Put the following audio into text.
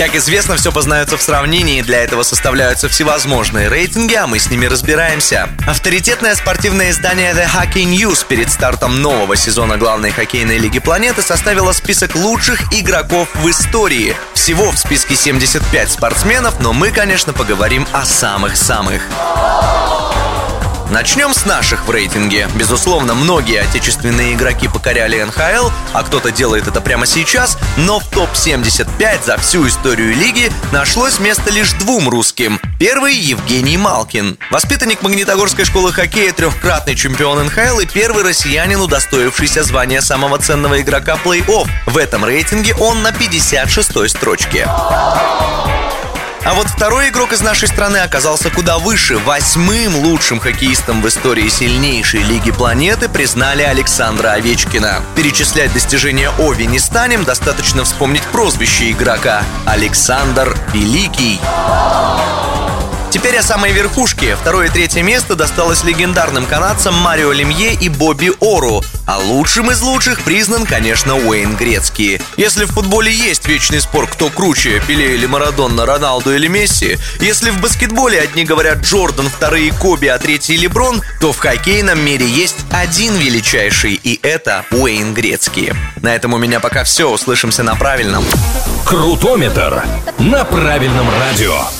Как известно, все познается в сравнении, для этого составляются всевозможные рейтинги, а мы с ними разбираемся. Авторитетное спортивное издание The Hockey News перед стартом нового сезона главной хоккейной лиги планеты составило список лучших игроков в истории. Всего в списке 75 спортсменов, но мы, конечно, поговорим о самых-самых. Начнем с наших в рейтинге. Безусловно, многие отечественные игроки покоряли НХЛ, а кто-то делает это прямо сейчас, но в топ-75 за всю историю лиги нашлось место лишь двум русским. Первый – Евгений Малкин. Воспитанник Магнитогорской школы хоккея, трехкратный чемпион НХЛ и первый россиянин, удостоившийся звания самого ценного игрока плей-офф. В этом рейтинге он на 56-й строчке. А вот второй игрок из нашей страны оказался куда выше. Восьмым лучшим хоккеистом в истории сильнейшей лиги планеты признали Александра Овечкина. Перечислять достижения Ови не станем, достаточно вспомнить прозвище игрока – Александр Великий. Теперь о самой верхушке. Второе и третье место досталось легендарным канадцам Марио Лемье и Бобби Ору. А лучшим из лучших признан, конечно, Уэйн Грецкий. Если в футболе есть вечный спор, кто круче, Пеле или Марадонна, Роналду или Месси, если в баскетболе одни говорят Джордан, вторые Коби, а третий Леброн, то в хоккейном мире есть один величайший, и это Уэйн Грецкий. На этом у меня пока все. Услышимся на правильном. Крутометр на правильном радио.